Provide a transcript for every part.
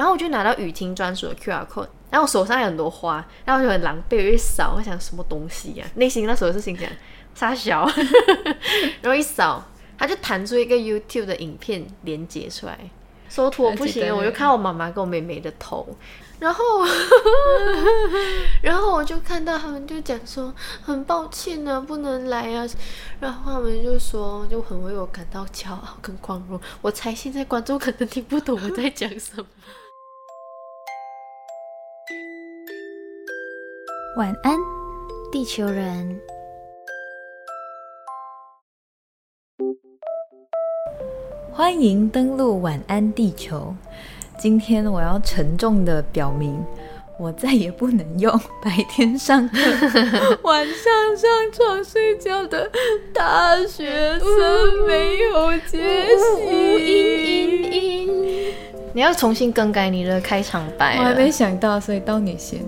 然后我就拿到雨婷专属的 QR code，然后我手上有很多花，然后我就很狼狈，我一扫，我想什么东西呀、内心那时候是心想傻小，然后一扫，它就弹出一个 YouTube 的影片连接出来，搜图我不行，我就看我妈妈跟我妹妹的头。然后，然后我就看到他们就讲说很抱歉啊，不能来啊。然后他们就说就很为我感到骄傲跟光荣。我猜现在观众可能听不懂我在讲什么。晚安，地球人。欢迎登录晚安地球。今天我要沉重的表明，我再也不能用白天上课、晚上上床睡觉的大学生没有结息。你要重新更改你的开场白我还没想到，所以到你先。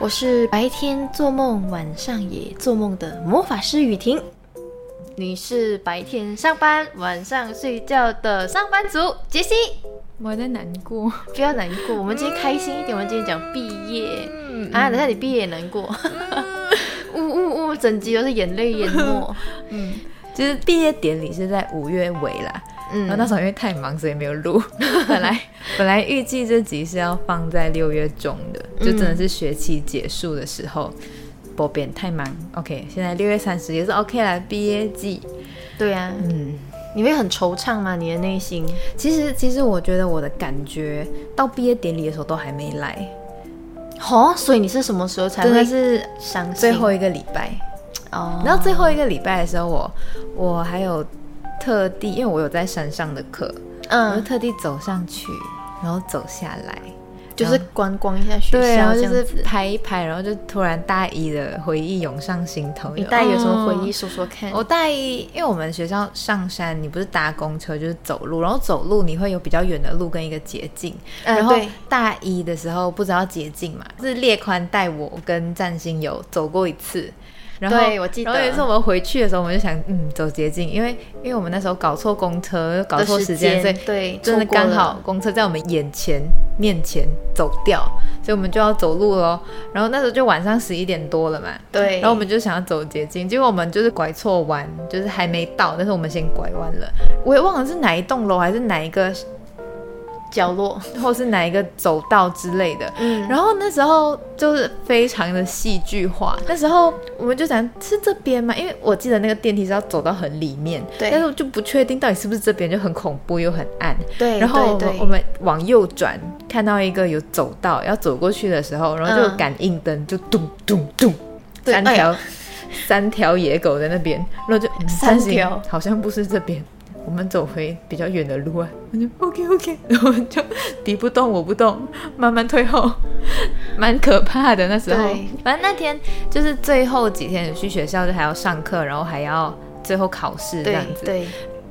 我是白天做梦，晚上也做梦的魔法师雨婷。你是白天上班，晚上睡觉的上班族杰西。我在难过，不要难过，我们今天开心一点。我们今天讲毕业、啊，等下你毕业也难过，呜呜呜，整集都是眼泪淹没。嗯，就是毕业典礼是在五月尾啦，嗯然后那时候因为太忙，所以没有录。本来 本来预计这集是要放在六月中的，就真的是学期结束的时候。不变太忙，OK，现在六月三十也是 OK 啦，毕业季。对啊，嗯，你会很惆怅吗？你的内心？其实其实我觉得我的感觉到毕业典礼的时候都还没来，哦，所以你是什么时候才真会的是伤心？最后一个礼拜。哦，然后最后一个礼拜的时候，我我还有特地，因为我有在山上的课，嗯我就嗯，特地走上去，然后走下来，就是观光一下学对，然校后就是。拍一拍，然后就突然大一的回忆涌上心头。你大一有什么回忆哦说说看？我大一，因为我们学校上山，你不是搭公车就是走路，然后走路你会有比较远的路跟一个捷径。然后大一的时候不知道捷径嘛，是列宽带我跟占星有走过一次。然后对我记得然后有一次我们回去的时候，我们就想，嗯，走捷径，因为因为我们那时候搞错公车，搞错时间，所以对，真的刚好公车在我们眼前面前走掉，所以我们就要走路喽。然后那时候就晚上十一点多了嘛，对，然后我们就想要走捷径，结果我们就是拐错弯，就是还没到，但是我们先拐弯了。我也忘了是哪一栋楼还是哪一个，角落，或是哪一个走道之类的。嗯，然后那时候就是非常的戏剧化。那时候我们就想是这边吗？因为我记得那个电梯是要走到很里面，对但是我就不确定到底是不是这边，就很恐怖又很暗。对，然后我们我们往右转，看到一个有走道要走过去的时候，然后就有嗯感应灯就咚咚咚，对三条、哎三条野狗在那边，然后就嗯三条好像不是这边。我们走回比较远的路啊，我就 OK OK，然后就敌不动我不动，慢慢退后，蛮可怕的那时候。对。反正那天就是最后几天去学校，就还要上课，然后还要最后考试这样子。对，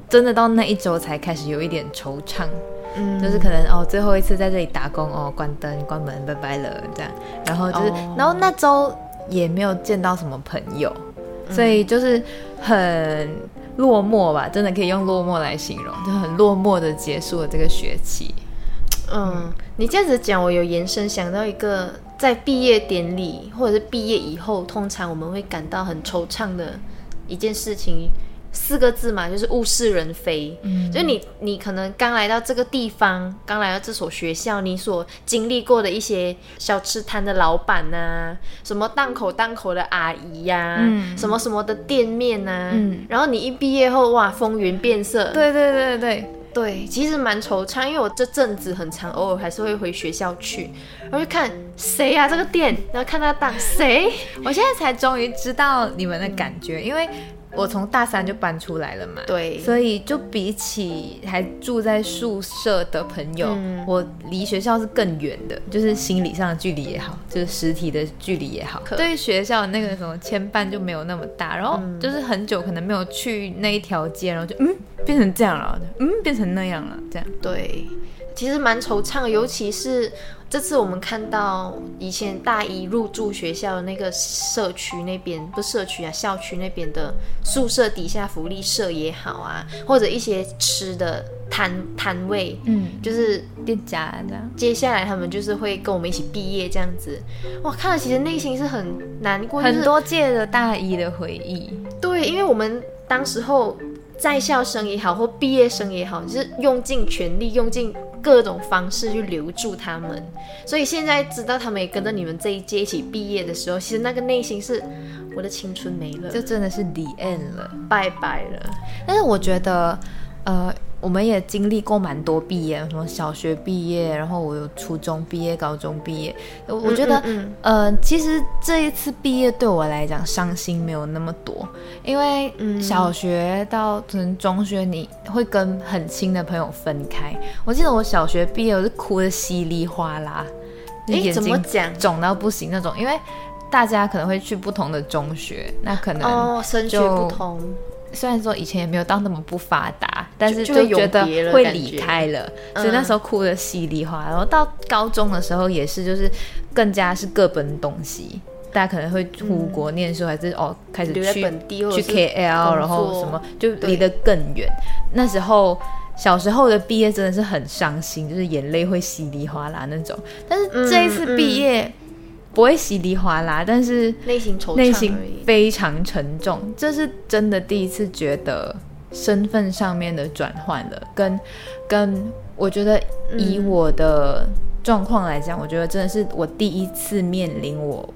真的到那一周才开始有一点惆怅，嗯。就是可能哦最后一次在这里打工哦，关灯关门拜拜了这样，然后就是，哦。然后那周也没有见到什么朋友，嗯。所以就是很落寞吧，真的可以用落寞来形容，就很落寞的结束了这个学期。嗯，你这样子讲，我有延伸想到一个，在毕业典礼或者是毕业以后，通常我们会感到很惆怅的一件事情，四个字嘛，就是物是人非。嗯。就是你，你可能刚来到这个地方，刚来到这所学校，你所经历过的一些小吃摊的老板呐、什么档口档口的阿姨呀、嗯。什么什么的店面呐、嗯。然后你一毕业后，哇，风云变色。对对对对，对，其实蛮惆怅，因为我这阵子很长，偶尔还是会回学校去，然后就看谁呀、这个店，然后看他档谁，我现在才终于知道你们的感觉，因为我从大三就搬出来了嘛，对。所以就比起还住在宿舍的朋友，嗯。我离学校是更远的，就是心理上的距离也好，就是实体的距离也好，对。学校的那个什么牵绊就没有那么大。然后嗯。就是很久可能没有去那一条街，然后就嗯变成这样了，嗯变成那样了，这样。对，其实蛮惆怅，尤其是这次我们看到以前大一入住学校的那个社区那边，不社区啊，校区那边的宿舍底下福利社也好啊，或者一些吃的摊摊位，嗯，就是店家这样。接下来他们就是会跟我们一起毕业这样子。哇，看了其实内心是很难过，很多届的大一的回忆，对，因为我们当时候在校生也好，或毕业生也好，就是用尽全力，用尽各种方式去留住他们。所以现在知道他们也跟着你们这一届一起毕业的时候，其实那个内心是我的青春没了，就真的是 the end 了。拜拜了。但是我觉得，呃，我们也经历过蛮多毕业，什么小学毕业，然后我有初中毕业、高中毕业。我我觉得，嗯呃，其实这一次毕业对我来讲伤心没有那么多，因为嗯小学到可能中学，你会跟很亲的朋友分开。我记得我小学毕业，我是哭的稀里哗啦，诶眼睛怎么讲肿到不行那种，因为。大家可能会去不同的中学，那可能哦，升学不同，虽然说以前也没有到那么不发达，但是就会觉得会离开了，嗯所以那时候哭的稀里哗啦。然后到高中的时候也是，就是更加是各奔东西，大家可能会出国念书，还是哦开始在去本地去 KL，然后什么就离得更远。那时候小时候的毕业真的是很伤心，就是眼泪会稀里哗啦那种。但是这一次毕业不会稀里哗啦，但是内心惆怅内心。非常沉重，这是真的第一次觉得身份上面的转换了，跟跟我觉得以嗯我的状况来讲，我觉得真的是我第一次面临我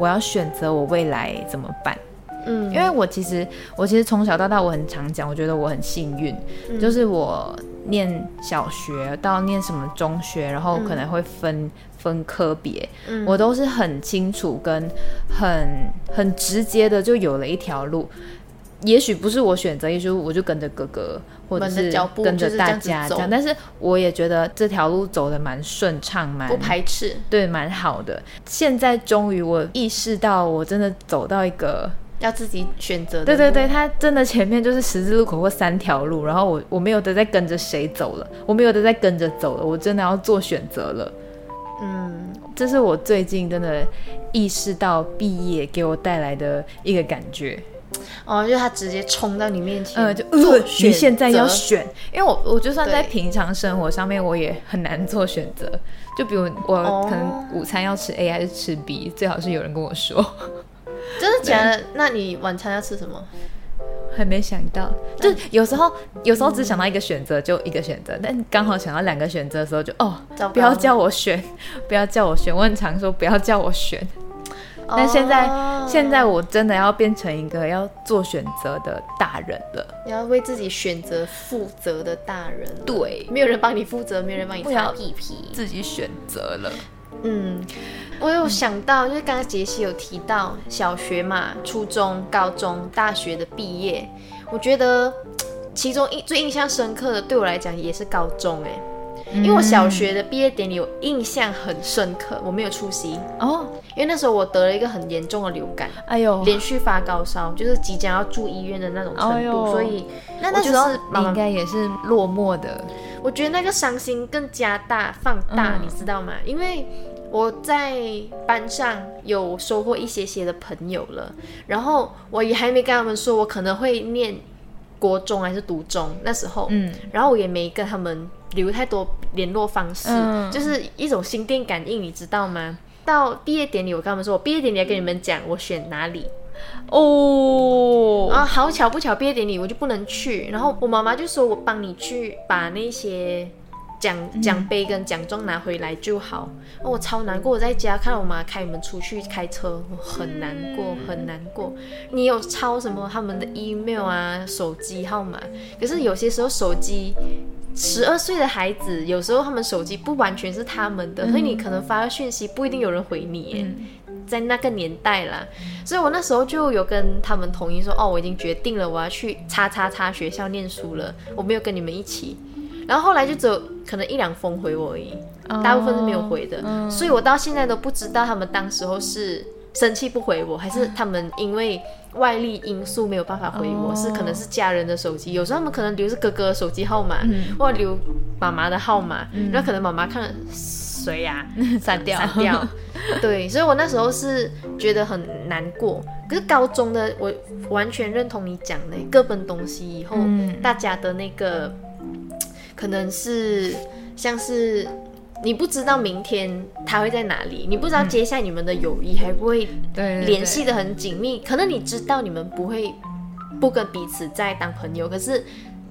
我要选择我未来怎么办。嗯，因为我其实我其实从小到大我很常讲，我觉得我很幸运，嗯就是我念小学到念什么中学，然后可能会分、分科别，嗯我都是很清楚跟很很直接的就有了一条路。也许不是我选择，也许我就跟着哥哥，或者是跟着大家这样。但是我也觉得这条路走的蛮顺畅，蛮不排斥。对，蛮好的。现在终于我意识到，我真的走到一个要自己选择的。对对对，，他真的前面就是十字路口或三条路，然后我我没有得再跟着谁走了，我没有得再跟着走了，我真的要做选择了。嗯，这是我最近真的意识到毕业给我带来的一个感觉。哦，就是他直接冲到你面前，呃，就呃，你现在要选，因为我我就算在平常生活上面，我也很难做选择。就比如我哦可能午餐要吃 A 还是吃 B，最好是有人跟我说。真的假的？那你晚餐要吃什么？还没想到，就有时候有时候只想到一个选择就一个选择，但刚好想到两个选择的时候就哦，不要叫我选，不要叫我选。我很常说不要叫我选，但现在、哦现在我真的要变成一个要做选择的大人了。你要为自己选择负责的大人，对。没有人帮你负责，没有人帮你擦我要屁屁。自己选择了，嗯，我有想到，就是刚刚杰西有提到小学嘛、初中、高中、大学的毕业，我觉得其中印最印象深刻的，对我来讲也是高中哎、因为我小学的毕业典礼我印象很深刻，我没有出席，哦，因为那时候我得了一个很严重的流感，哎呦，连续发高烧，就是即将要住医院的那种程度，哎所以那那时候你应该也是落寞的，我觉得那个伤心更加大放大，嗯。你知道吗？因为我在班上有收获一些些的朋友了，然后我也还没跟他们说我可能会念国中还是读中那时候，嗯，然后我也没跟他们留太多联络方式，嗯就是一种心电感应，你知道吗？到毕业典礼，我跟他们说，我毕业典礼要跟你们讲我选哪里，哦，啊，好巧不巧，毕业典礼我就不能去。然后我妈妈就说我帮你去把那些奖奖杯跟奖状拿回来就好。哦，我超难过，我在家看到我妈开门出去开车，我很难过，很难过。你有抄什么他们的 email 啊、手机号码？可是有些时候手机。十二岁的孩子，有时候他们手机不完全是他们的，所以你可能发个讯息不一定有人回你耶。在那个年代啦，所以我那时候就有跟他们统一说，哦，我已经决定了，我要去叉叉叉学校念书了，我没有跟你们一起。然后后来就只有可能一两封回我而已，大部分是没有回的，所以我到现在都不知道他们当时候是生气不回我，还是他们因为外力因素没有办法回我，哦。是可能是家人的手机，有时候他们可能留是哥哥的手机号码，嗯。或者留妈妈的号码，然后可能妈妈看了谁呀、删掉，删掉。对，所以我那时候是觉得很难过。可是高中的我完全认同你讲的，各奔东西以后，嗯。大家的那个可能是像是你不知道明天他会在哪里，你不知道接下来你们的友谊还不会联系的很紧密。可能你知道你们不会不跟彼此再当朋友，可是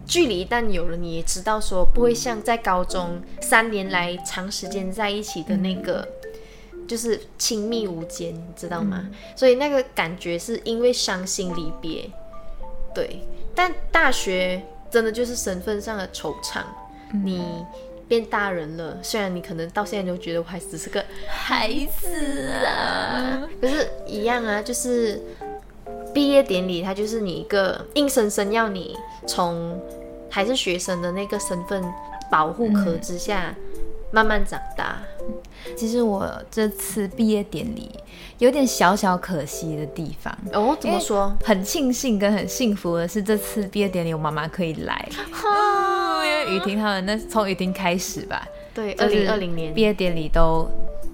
距离一旦有了，你也知道说不会像在高中三年来长时间在一起的那个。就是亲密无间，你知道吗？所以那个感觉是因为伤心离别，对。但大学真的就是身份上的惆怅，你变大人了，虽然你可能到现在都觉得我还只是个孩子啊，可是，一样啊，就是毕业典礼，它就是你一个硬生生要你从还是学生的那个身份保护壳之下、慢慢长大。其实我这次毕业典礼有点小小可惜的地方。哦，怎么说？很庆幸跟很幸福的是，这次毕业典礼我妈妈可以来，因为雨婷他们那从雨婷开始吧，对，二就是零二零年毕业典礼都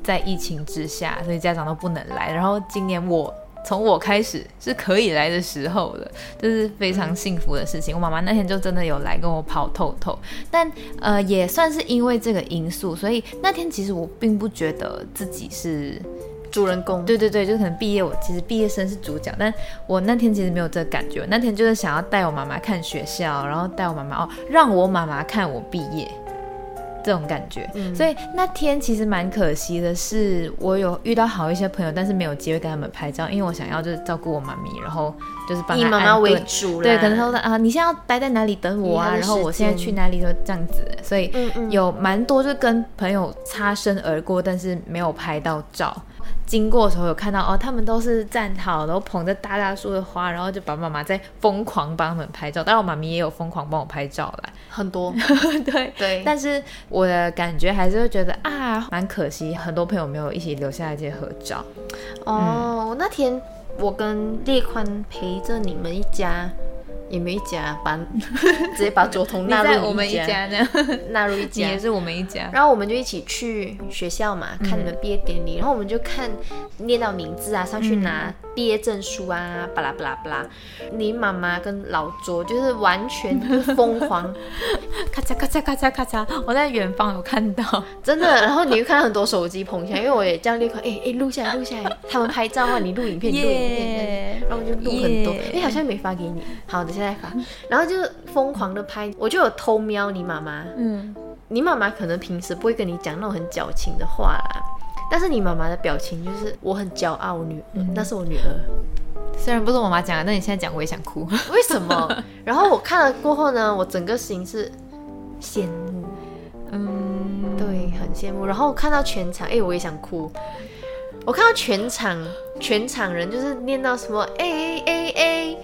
在疫情之下，所以家长都不能来。然后今年我从我开始是可以来的时候了，这是非常幸福的事情。我妈妈那天就真的有来跟我跑透透，但呃也算是因为这个因素，所以那天其实我并不觉得自己是。主人公，对对对，就可能毕业，我其实毕业生是主角，但我那天其实没有这个感觉。那天就是想要带我妈妈看学校，然后带我妈妈哦，让我妈妈看我毕业这种感觉。所以那天其实蛮可惜的是，我有遇到好一些朋友，但是没有机会跟他们拍照，因为我想要就是照顾我妈咪，然后就是帮以她妈妈为主啦，对，可能说啊，你现在要待在哪里等我啊？然后我现在去哪里就这样子，所以有蛮多就跟朋友擦身而过，但是没有拍到照。经过的时候有看到哦，他们都是站好，然后捧着大大束的花，然后就把妈妈在疯狂帮他们拍照。当然我妈咪也有疯狂帮我拍照啦。很多，对对，但是我的感觉还是会觉得啊，蛮可惜，很多朋友没有一起留下来这些合照。哦，那天我跟列宽陪着你们一家，也没 一家，把直接把左彤纳入在我们一家呢，纳入一家也，是我们一家。然后我们就一起去学校嘛，看你们毕业典礼，然后我们就看念到名字啊，上去拿毕业证书啊，巴拉巴拉巴拉。你妈妈跟老卓就是完全疯狂，咔嚓咔嚓咔嚓咔嚓，我在远方有看到。真的。然后你会看到很多手机捧起来，因为我也这样立刻，哎哎录下来录下来，他们拍照啊，你录影片，你录影片。耶然后我就录很多，耶哎、好像没发给你，好的，现在发，然后就疯狂的拍，我就有偷瞄你妈妈，嗯，你妈妈可能平时不会跟你讲那种很矫情的话啦，但是你妈妈的表情就是我很骄傲，我女，那是我女儿，虽然不是我妈讲的，但你现在讲我也想哭。为什么？然后我看了过后呢，我整个心是羡慕，嗯，对，很羡慕。然后看到全场，哎、我也想哭。我看到全场，全场人就是念到什么 A A A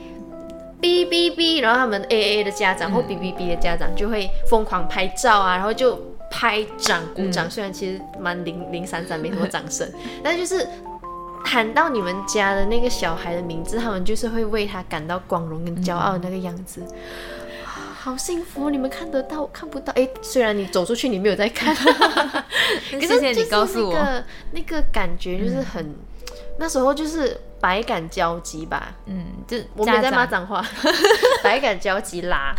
B B B，然后他们 A A 的家长或哔哔哔的家长就会疯狂拍照啊，然后就拍掌鼓掌。虽然其实蛮零零散散，没什么掌声，但就是喊到你们家的那个小孩的名字，他们就是会为他感到光荣跟骄傲的那个样子。好幸福，你们看得到，看不到。哎，虽然你走出去，你没有在看，可 是谢谢你告诉我。那个那个感觉就是很，那时候就是百感交集吧。嗯，就我没有在骂家长脏话，百感交集啦。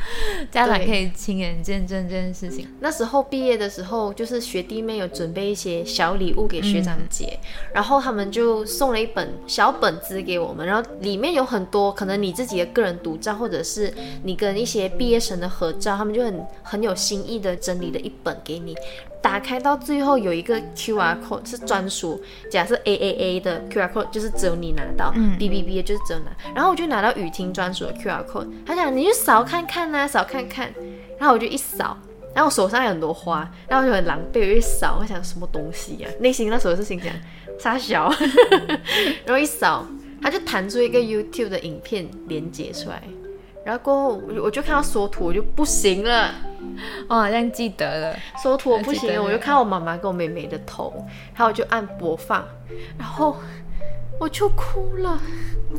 家长可以亲眼见证这件事情。那时候毕业的时候，就是学弟妹有准备一些小礼物给学长姐，然后他们就送了一本小本子给我们，然后里面有很多可能你自己的个人独照，或者是你跟一些毕业生的合照，他们就很很有新意的整理了一本给你。打开到最后有一个 QR code 是专属，假设 A A A 的 QR code 就是只有你拿到、b B B 的就是只有拿。然后我就拿到雨婷专属的 QR code，他讲你去扫看看呐、扫看看。然后我就一扫，然后我手上有很多花，然后我就很狼狈，我就一扫，我想什么东西呀、内心那时候是心想傻小，然后一扫，它就弹出一个 YouTube 的影片连接出来，然后过后我就我就看到缩图，我就不行了。我好像记得了，缩图我不行我就看我妈妈跟我妹妹的头，然后我就按播放，然后我就哭了，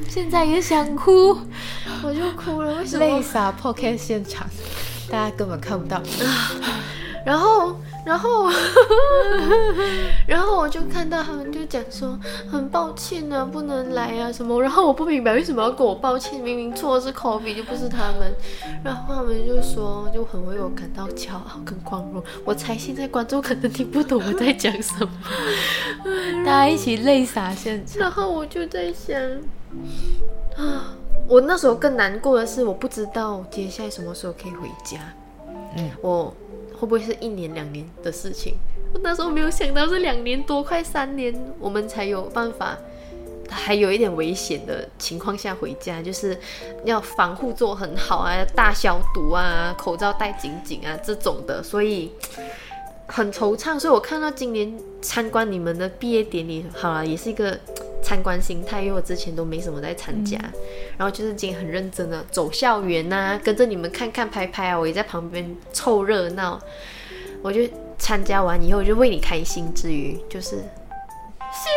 现在也想哭，我就哭了，为什么？泪洒 Podcast 现场，大家根本看不到。然后然后，然后我就看到他们就讲说很抱歉啊，不能来啊什么。然后我不明白为什么要跟我抱歉，明明错的是 Kobe 就不是他们。然后他们就说就很为我感到骄傲跟光荣。我猜现在观众可能听不懂我在讲什么，大家一起泪洒现场。然后我就在想啊，我那时候更难过的是，我不知道接下来什么时候可以回家。嗯，我会不会是一年两年的事情？我那时候没有想到是两年多，快三年，我们才有办法，还有一点危险的情况下回家，就是要防护做很好啊，大消毒啊，口罩戴紧紧啊这种的，所以很惆怅。所以我看到今年参观你们的毕业典礼，好了，也是一个。参观心态，因为我之前都没什么在参加，然后就是今天很认真的走校园呐，跟着你们看看拍拍啊，我也在旁边凑热闹。我就参加完以后，我就为你开心之余，就是羡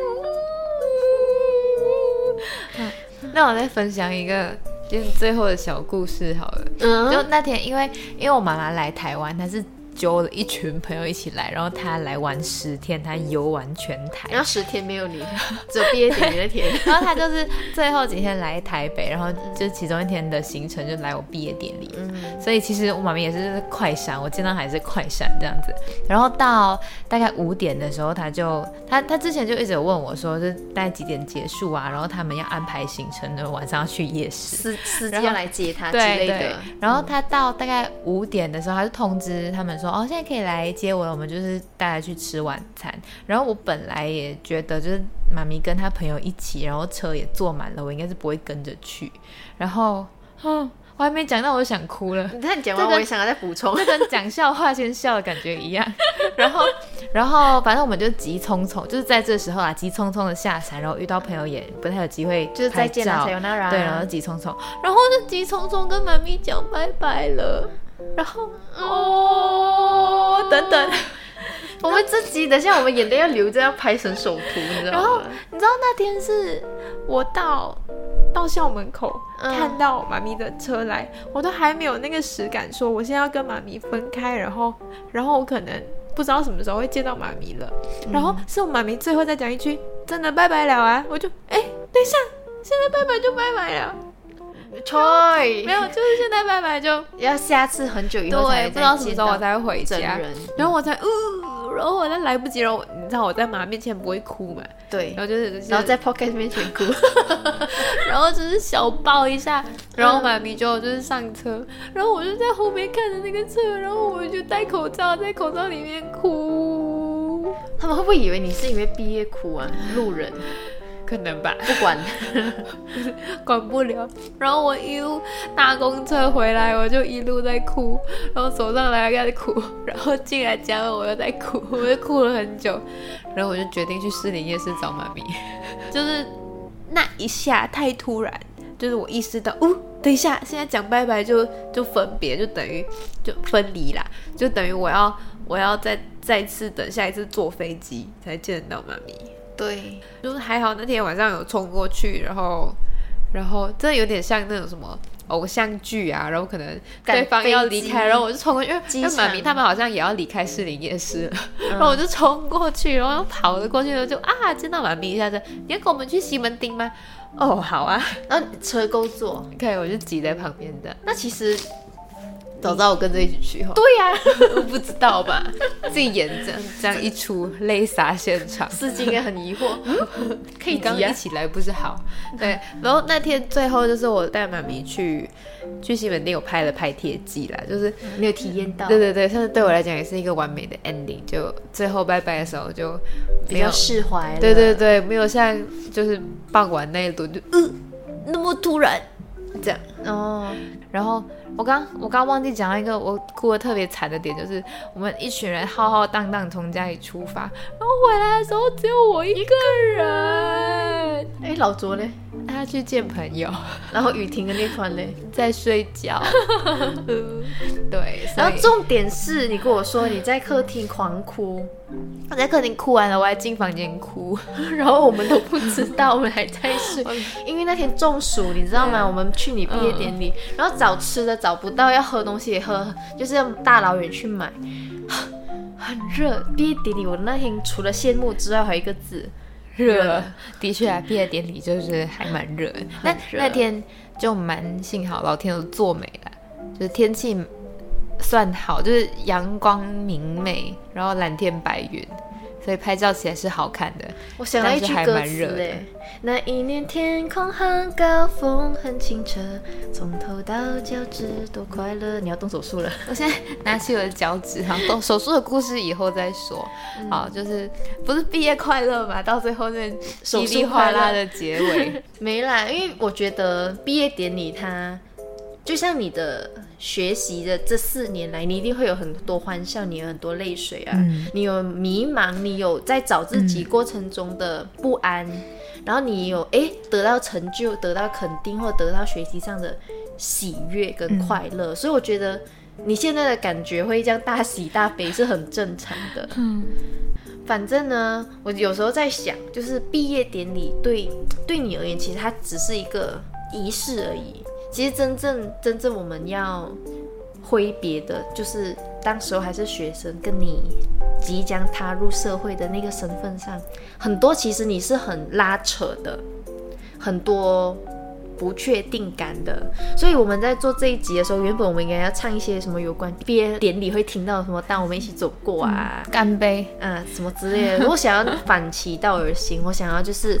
慕。那我再分享一个，就是最后的小故事好了。嗯，就那天，因为因为我妈妈来台湾，她是。揪了一群朋友一起来，然后他来玩十天，他游玩全台。然后十天没有你，只有毕业典礼那天。然后他就是最后几天来台北，然后就其中一天的行程就来我毕业典礼。嗯，所以其实我妈咪也是快闪，我见到还是快闪这样子。然后到大概五点的时候，他就他他之前就一直有问我说，是大概几点结束啊？然后他们要安排行程的，晚上要去夜市，司司机要来接他之类的。然后他到大概五点的时候，他就通知他们。说哦，现在可以来接我了。我们就是带他去吃晚餐。然后我本来也觉得，就是妈咪跟他朋友一起，然后车也坐满了，我应该是不会跟着去。然后，哼，我还没讲到，我就想哭了。你看你讲完，我也想要再补充，就跟讲笑话先笑的感觉一样。然后，然后反正我们就急匆匆，就是在这时候啊，急匆匆的下山，然后遇到朋友也不太有机会，就是再见了，对，然后急匆匆，然后就急匆匆跟妈咪讲拜拜了。然后哦，等等，我们自己等下，我们眼泪要流着，要拍成手图，你知道吗？然后你知道那天是我到到校门口看到妈咪的车来，我都还没有那个实感，说我现在要跟妈咪分开，然后然后我可能不知道什么时候会见到妈咪了。然后是我妈咪最后再讲一句“真的拜拜了啊”，我就哎，等一下，现在拜拜就拜拜了。错，没有，就是现在拜拜就要下次很久以后才不知道什么时候我才会回家，然后我才呃，然后我再来不及然后，你知道我在妈面前不会哭嘛？对，然后就是然后在 Pocket 面前哭，然后就是小抱一下，然后妈咪就就是上车，然后我就在后面看着那个车，然后我就戴口罩在口罩里面哭，他们会不会以为你是因为毕业哭啊？路人。可能吧，不管，管不了。然后我一路搭公车回来，我就一路在哭，然后走上来开始哭，然后进来家了我又在哭，我就哭了很久。然后我就决定去士林夜市找妈咪，就是那一下太突然，就是我意识到，哦，等一下，现在讲拜拜就就分别，就等于就分离啦，就等于我要我要再再次等下一次坐飞机才见得到妈咪。对，就是还好那天晚上有冲过去，然后，然后真的有点像那种什么偶像剧啊，然后可能对方要离开，然后我就冲过去，因为妈咪他们好像也要离开士林夜市了，然后我就冲过去，然后跑了过去然后，就啊见到妈咪一下子，你要跟我们去西门町吗？哦，好啊，然后车够坐，可以，我就挤在旁边的。那其实。早知道我跟着一起去哈。对呀，我不知道吧？自己演这样这样一出泪洒现场，司机应该很疑惑。可以刚一起来不是好？对。然后那天最后就是我带妈咪去去西门町，有拍了拍贴记啦，就是没有体验到。对对对，但是对我来讲也是一个完美的 ending。就最后拜拜的时候就比较释怀。对对对，没有像就是傍晚那一顿就呃那么突然这样哦，然后。我刚我刚忘记讲到一个我哭的特别惨的点，就是我们一群人浩浩荡荡从家里出发，然后回来的时候只有我一个人。哎，老卓嘞？他去见朋友。然后雨婷跟那团嘞在睡觉。对。然后重点是你跟我说你在客厅狂哭，我在客厅哭完了，我还进房间哭，然后我们都不知道，我们还在睡，因为那天中暑，你知道吗？我们去你毕业典礼，然后找吃的。找不到要喝东西也喝，就是要大老远去买，很热。毕业典礼我那天除了羡慕之外，还有一个字热。的确啊，毕业典礼就是还蛮热的。那那天就蛮幸好老天都作美了，就是天气算好，就是阳光明媚，然后蓝天白云，所以拍照起来是好看的。我想到一句歌词哎，那一年天空很高，风很清澈，从头到脚趾都快乐。你要动手术了，我现在拿起我的脚趾，然后，动手术的故事以后再说。嗯好，就是不是毕业快乐嘛？到最后那手术稀里哗啦的结尾，没啦，因为我觉得毕业典礼它就像你的学习的这四年来，你一定会有很多欢笑，你有很多泪水啊，嗯你有迷茫，你有在找自己过程中的不安，然后你有诶得到成就、得到肯定或得到学习上的喜悦跟快乐，所以我觉得你现在的感觉会这样大喜大悲是很正常的。反正呢，我有时候在想，就是毕业典礼对对你而言，其实它只是一个仪式而已。其实真正真正我们要挥别的，就是当时候还是学生，跟你即将踏入社会的那个身份上，很多其实你是很拉扯的，很多不确定感的。所以我们在做这一集的时候，原本我们应该要唱一些什么有关毕业典礼会听到什么，当我们一起走过啊，干杯！嗯，什么之类的。我想要反其道而行，我想要就是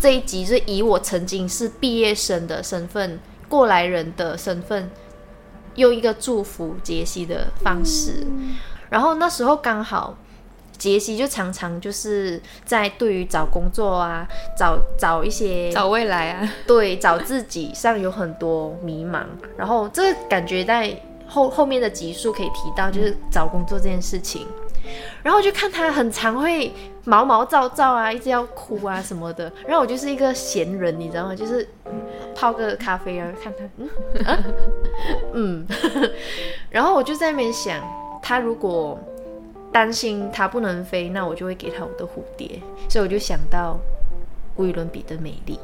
这一集是以我曾经是毕业生的身份、过来人的身份，用一个祝福杰西的方式。然后那时候刚好。杰西就常常就是在对于找工作啊，找找一些找未来啊，对找自己上有很多迷茫，然后这个感觉在后后面的集数可以提到，就是找工作这件事情。然后我就看他很常会毛毛躁躁啊，一直要哭啊什么的。然后我就是一个闲人，你知道吗？就是泡个咖啡啊，看他，嗯，嗯，然后我就在那边想，他如果担心他不能飞，那我就会给他我的蝴蝶。所以我就想到无与伦比的美丽。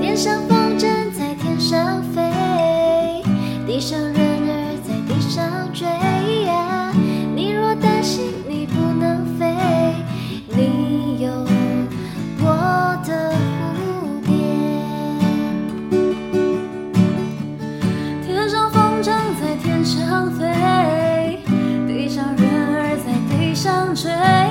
天上风筝在天上飞，地上人地上追。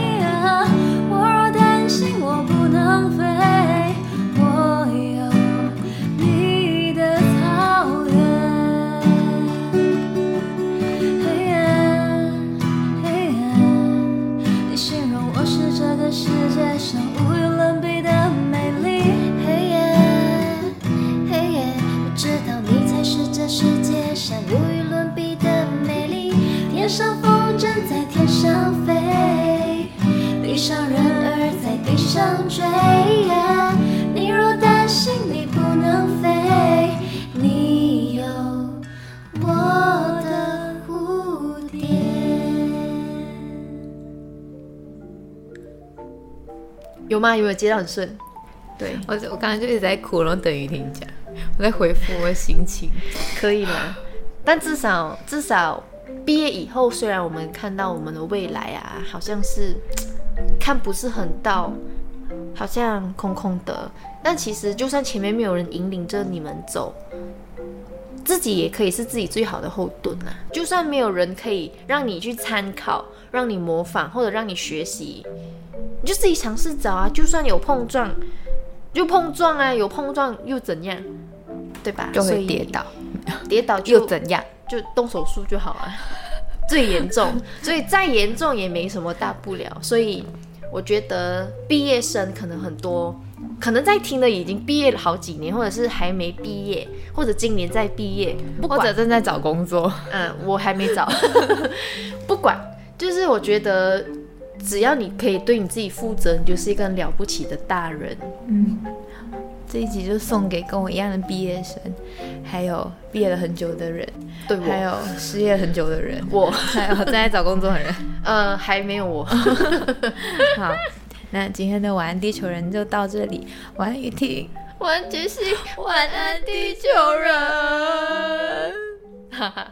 上追呀。你若担心你不能飞，你有我的蝴蝶。有吗？有没有接到很顺？对，我我刚才就一直在哭，然后等雨婷讲，我在回复我的心情。可以吗？但至少至少毕业以后，虽然我们看到我们的未来啊，好像是 看不是很到，好像空空的。但其实就算前面没有人引领着你们走，自己也可以是自己最好的后盾啊。就算没有人可以让你去参考，让你模仿或者让你学习，你就自己尝试找啊。就算有碰撞，就碰撞啊，有碰撞又怎样？对吧？就会跌倒，跌倒就又怎样？就动手术就好啊，最严重，所以再严重也没什么大不了。所以我觉得毕业生可能很多，可能在听的已经毕业了好几年，或者是还没毕业，或者今年在毕业，不或管者正在找工作。嗯，我还没找，不管，就是我觉得只要你可以对你自己负责，你就是一个了不起的大人。这一集就送给跟我一样的毕业生，还有毕业了很久的人，对我，还有失业很久的人，我，还有正在找工作的人。呃，还没有我。好，那今天的晚安地球人就到这里，晚安雨婷，晚安，杰西，晚安，地球人。哈哈哈。